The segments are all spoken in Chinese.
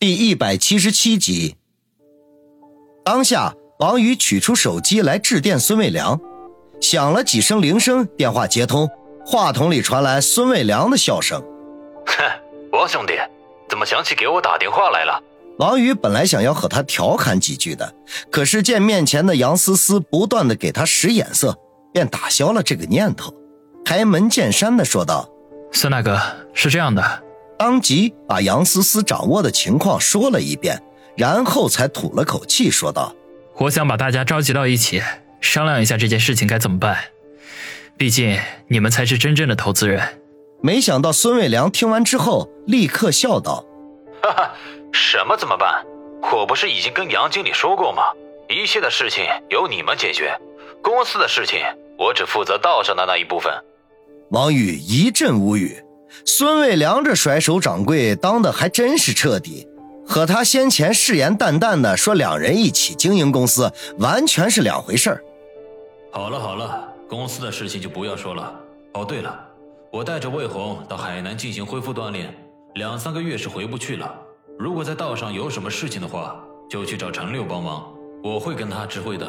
第一百七十七集。当下，王宇取出手机来致电孙卫良，响了几声铃声，电话接通，话筒里传来孙卫良的笑声：“哼，王兄弟，怎么想起给我打电话来了？”王宇本来想要和他调侃几句的，可是见面前的杨思思不断的给他使眼色，便打消了这个念头，开门见山的说道：“孙大哥，是这样的。”当即把杨思思掌握的情况说了一遍，然后才吐了口气说道：“我想把大家召集到一起，商量一下这件事情该怎么办。毕竟你们才是真正的投资人。”没想到孙卫良听完之后立刻笑道：“哈哈，什么怎么办？我不是已经跟杨经理说过吗？一切的事情由你们解决，公司的事情我只负责道上的那一部分。”王宇一阵无语。孙卫良这甩手掌柜当的还真是彻底，和他先前誓言旦旦的说两人一起经营公司完全是两回事儿。好了好了，公司的事情就不要说了。哦对了，我带着魏红到海南进行恢复锻炼，两三个月是回不去了。如果在道上有什么事情的话，就去找陈六帮忙，我会跟他知会的。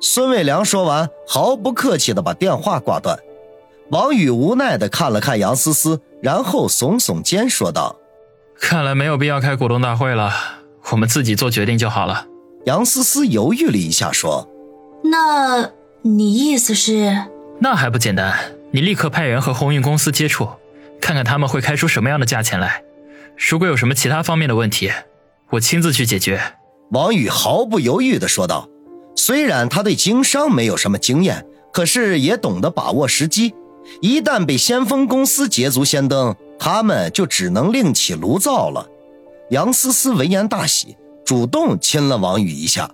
孙卫良说完，毫不客气的把电话挂断。王宇无奈的看了看杨思思。然后耸耸肩说道：“看来没有必要开股东大会了，我们自己做决定就好了。”杨思思犹豫了一下说：“那你意思是？那还不简单？你立刻派人和鸿运公司接触，看看他们会开出什么样的价钱来。如果有什么其他方面的问题，我亲自去解决。”王宇毫不犹豫的说道：“虽然他对经商没有什么经验，可是也懂得把握时机。”一旦被先锋公司捷足先登，他们就只能另起炉灶了。杨思思闻言大喜，主动亲了王宇一下。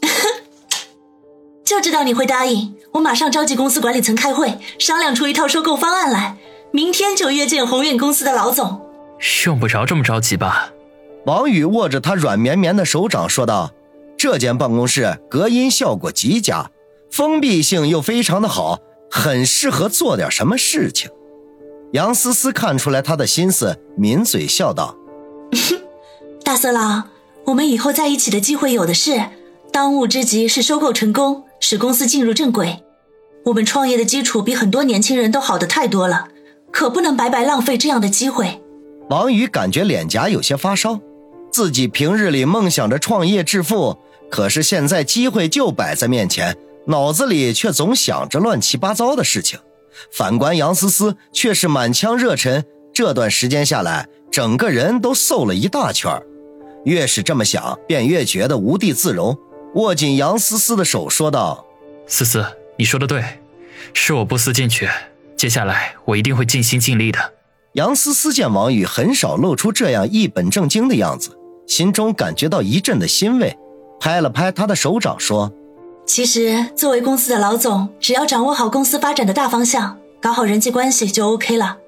就知道你会答应，我马上召集公司管理层开会，商量出一套收购方案来。明天就约见鸿运公司的老总。用不着这么着急吧？王宇握着他软绵绵的手掌说道：“这间办公室隔音效果极佳，封闭性又非常的好。”很适合做点什么事情，杨思思看出来他的心思，抿嘴笑道：“ 大色狼，我们以后在一起的机会有的是，当务之急是收购成功，使公司进入正轨。我们创业的基础比很多年轻人都好的太多了，可不能白白浪费这样的机会。”王宇感觉脸颊有些发烧，自己平日里梦想着创业致富，可是现在机会就摆在面前。脑子里却总想着乱七八糟的事情，反观杨思思却是满腔热忱。这段时间下来，整个人都瘦了一大圈越是这么想，便越觉得无地自容。握紧杨思思的手，说道：“思思，你说的对，是我不思进取。接下来我一定会尽心尽力的。”杨思思见王宇很少露出这样一本正经的样子，心中感觉到一阵的欣慰，拍了拍他的手掌，说。其实，作为公司的老总，只要掌握好公司发展的大方向，搞好人际关系就 OK 了。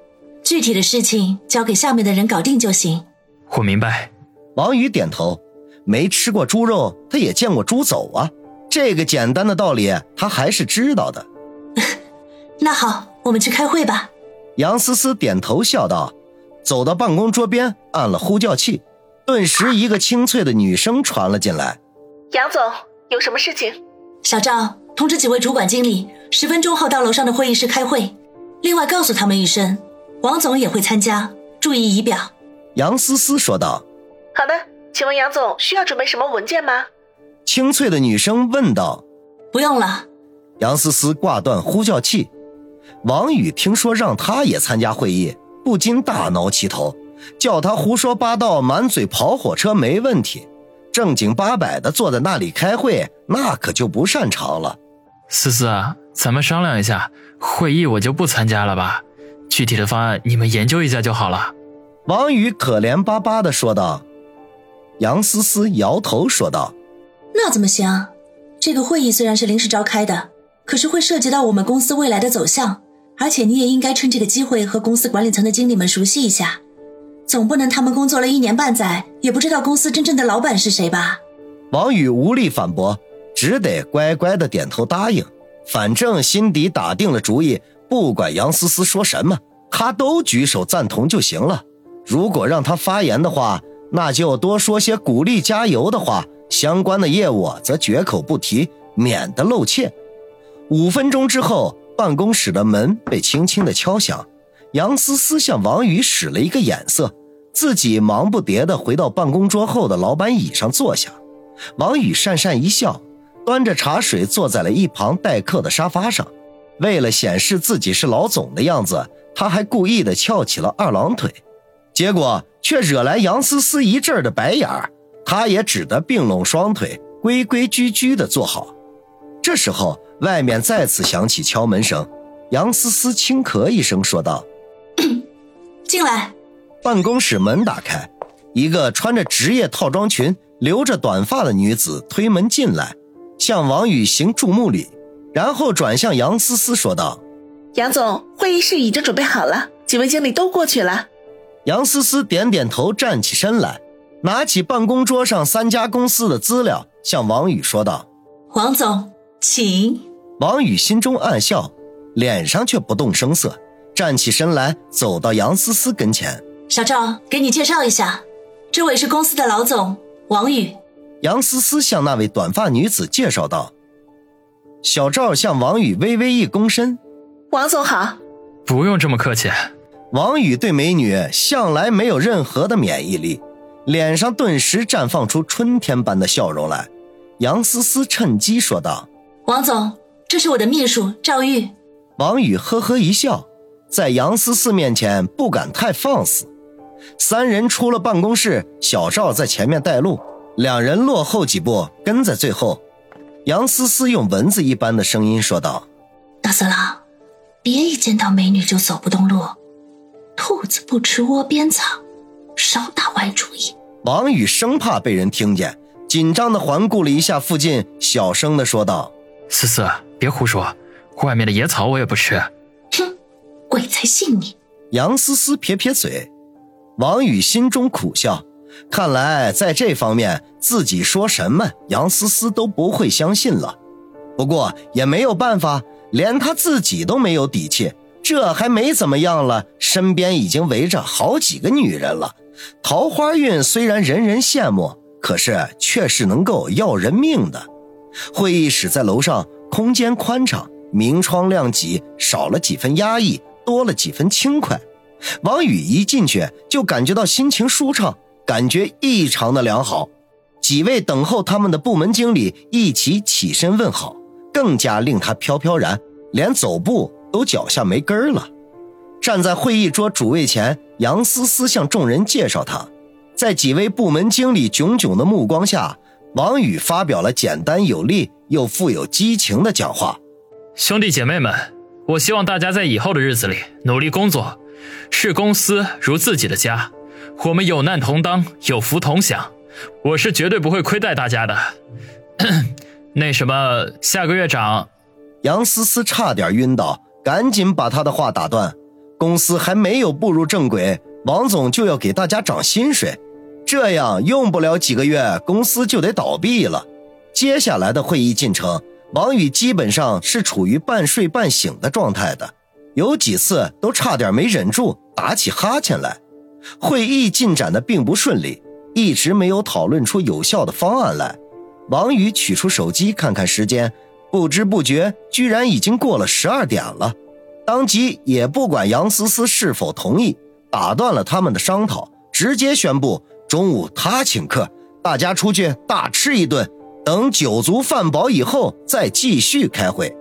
具体的事情交给下面的人搞定就行。我明白。王宇点头。没吃过猪肉，他也见过猪走啊。这个简单的道理，他还是知道的。那好，我们去开会吧。杨思思点头笑道，走到办公桌边，按了呼叫器，顿时一个清脆的女声传了进来：“杨总，有什么事情？”小赵，通知几位主管经理，十分钟后到楼上的会议室开会。另外告诉他们一声，王总也会参加，注意仪表。杨思思说道：“好的，请问杨总需要准备什么文件吗？”清脆的女声问道：“不用了。”杨思思挂断呼叫器。王宇听说让他也参加会议，不禁大挠其头，叫他胡说八道，满嘴跑火车没问题。正经八百的坐在那里开会，那可就不擅长了。思思啊，咱们商量一下，会议我就不参加了吧。具体的方案你们研究一下就好了。王宇可怜巴巴的说道。杨思思摇头说道：“那怎么行？这个会议虽然是临时召开的，可是会涉及到我们公司未来的走向，而且你也应该趁这个机会和公司管理层的经理们熟悉一下。”总不能他们工作了一年半载，也不知道公司真正的老板是谁吧？王宇无力反驳，只得乖乖的点头答应。反正心底打定了主意，不管杨思思说什么，他都举手赞同就行了。如果让他发言的话，那就多说些鼓励加油的话，相关的业务则绝口不提，免得露怯。五分钟之后，办公室的门被轻轻的敲响，杨思思向王宇使了一个眼色，自己忙不迭的回到办公桌后的老板椅上坐下。王宇讪讪一笑，端着茶水坐在了一旁待客的沙发上。为了显示自己是老总的样子，他还故意的翘起了二郎腿，结果却惹来杨思思一阵的白眼儿。他也只得并拢双腿，规规矩矩的坐好。这时候，外面再次响起敲门声，杨思思轻咳一声说道：“进来。”办公室门打开，一个穿着职业套装裙、留着短发的女子推门进来，向王宇行注目礼。然后转向杨思思说道：“杨总，会议室已经准备好了，几位经理都过去了。”杨思思点点头，站起身来，拿起办公桌上三家公司的资料，向王宇说道：“王总，请。”王宇心中暗笑，脸上却不动声色，站起身来，走到杨思思跟前：“小赵，给你介绍一下，这位是公司的老总王宇。”杨思思向那位短发女子介绍道。小赵向王宇微微一躬身：“王总好。”不用这么客气。王宇对美女向来没有任何的免疫力，脸上顿时绽放出春天般的笑容来。杨思思趁机说道：“王总，这是我的秘书赵玉。”王宇呵呵一笑，在杨思思面前不敢太放肆。三人出了办公室，小赵在前面带路，两人落后几步，跟在最后。杨思思用蚊子一般的声音说道：“大色狼，别一见到美女就走不动路。兔子不吃窝边草，少打歪主意。”王宇生怕被人听见，紧张的环顾了一下附近，小声的说道：“思思，别胡说，外面的野草我也不吃。”哼，鬼才信你！杨思思撇撇嘴，王宇心中苦笑。看来在这方面，自己说什么杨思思都不会相信了。不过也没有办法，连他自己都没有底气。这还没怎么样了，身边已经围着好几个女人了。桃花运虽然人人羡慕，可是却是能够要人命的。会议室在楼上，空间宽敞，明窗亮几，少了几分压抑，多了几分轻快。王宇一进去就感觉到心情舒畅。感觉异常的良好，几位等候他们的部门经理一起起身问好，更加令他飘飘然，连走步都脚下没根儿了。站在会议桌主位前，杨思思向众人介绍他，在几位部门经理炯炯的目光下，王宇发表了简单有力又富有激情的讲话：“兄弟姐妹们，我希望大家在以后的日子里努力工作，视公司如自己的家。”我们有难同当，有福同享，我是绝对不会亏待大家的。那什么，下个月涨。杨思思差点晕倒，赶紧把他的话打断。公司还没有步入正轨，王总就要给大家涨薪水，这样用不了几个月，公司就得倒闭了。接下来的会议进程，王宇基本上是处于半睡半醒的状态的，有几次都差点没忍住打起哈欠来。会议进展的并不顺利，一直没有讨论出有效的方案来。王宇取出手机看看时间，不知不觉居然已经过了十二点了。当即也不管杨思思是否同意，打断了他们的商讨，直接宣布中午他请客，大家出去大吃一顿，等酒足饭饱以后再继续开会。